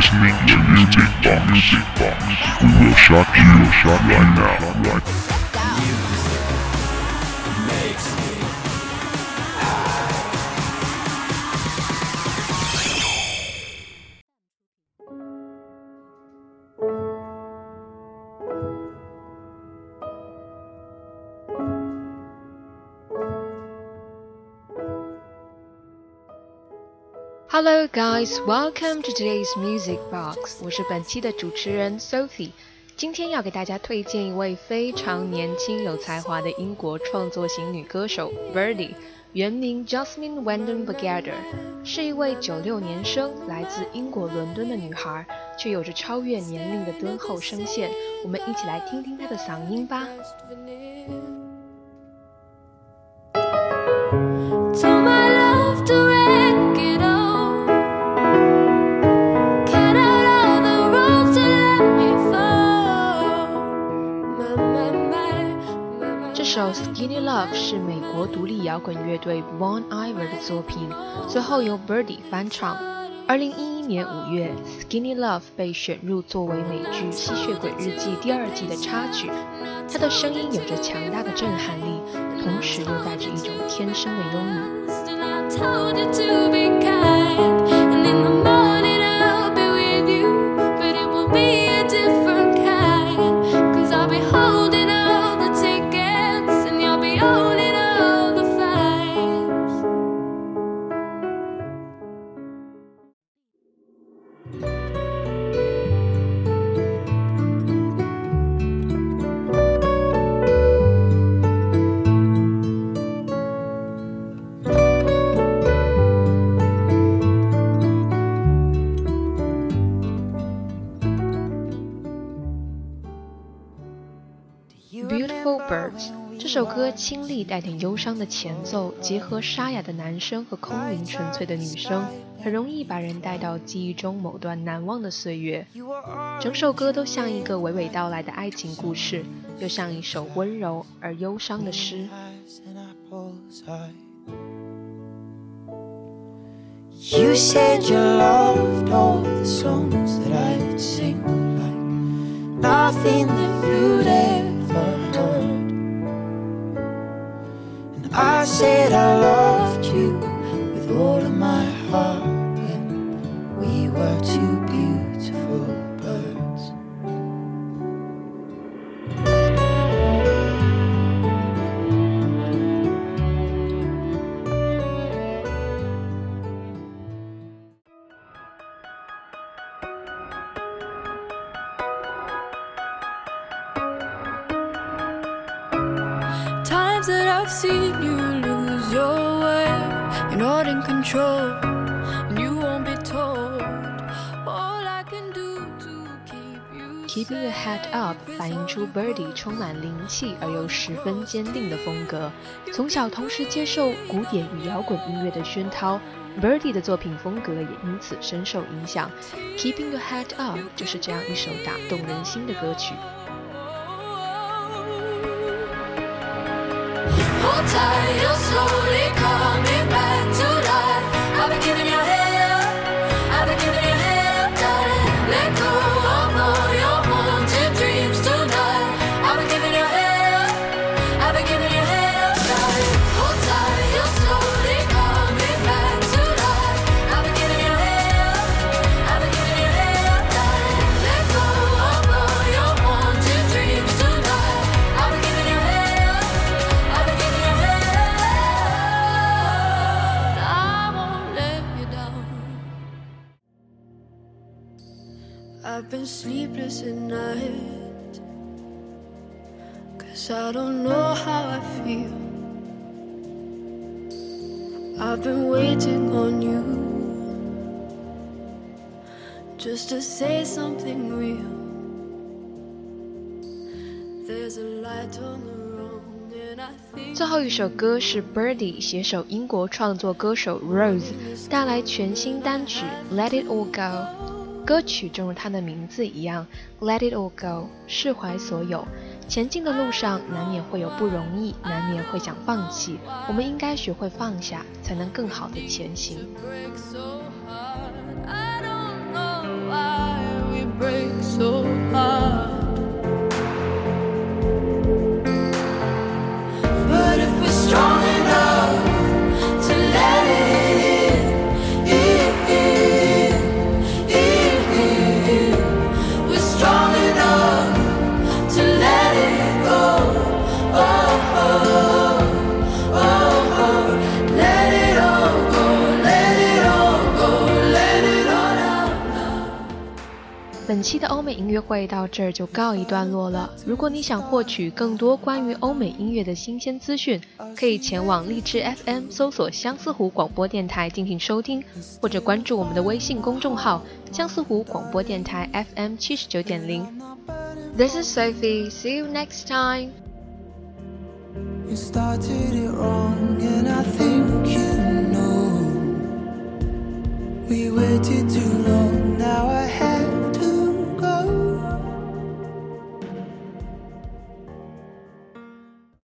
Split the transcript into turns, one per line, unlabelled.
listening to Music Box. We will shock you, right now.
Hello, guys. Welcome to today's Music Box. 我是本期的主持人 Sophie。今天要给大家推荐一位非常年轻有才华的英国创作型女歌手 Birdy，原名 Jasmine Wendon Bagheder，是一位九六年生，来自英国伦敦的女孩，却有着超越年龄的敦厚声线。我们一起来听听她的嗓音吧。首《Skinny Love》是美国独立摇滚乐队 Bon Iver 的作品，最后由 Birdy 翻唱。二零一一年五月，《Skinny Love》被选入作为美剧《吸血鬼日记》第二季的插曲。她的声音有着强大的震撼力，同时又带着一种天生的忧郁。首歌清丽带点忧伤的前奏，结合沙哑的男声和空灵纯粹的女声，很容易把人带到记忆中某段难忘的岁月。整首歌都像一个娓娓道来的爱情故事，又像一首温柔而忧伤的诗。
You said you loved all the songs that I'd sing like nothing that you'd I said I
seen you lose your way. You're not in control, and you won't be told. All I can do to keep you
Keeping your head up 反映出 Birdy 充满灵气而又十分坚定的风格。从小同时接受古典与摇滚音乐的熏陶，Birdy 的作品风格也因此深受影响。Keeping your head up 就是这样一首打动人心的歌曲。
tired, you're slowly I've been sleepless at night. Cause I don't know how I feel. I've been waiting on you just to say something real. There's a light on the road, and I think.
最后一首歌是 Birdy 携手英国创作歌手 Rose 带来全新单曲《Let It All Go》。 歌曲正如它的名字一样，Let It All Go，释怀所有。前进的路上难免会有不容易，难免会想放弃。我们应该学会放下，才能更好的前行。
break so
本期的欧美音乐会到这儿就告一段落了。如果你想获取更多关于欧美音乐的新鲜资讯，可以前往荔枝 FM 搜索相思湖广播电台进行收听，或者关注我们的微信公众号“相思湖广播电台 FM 七十九点零”。This is Sophie. See you next time.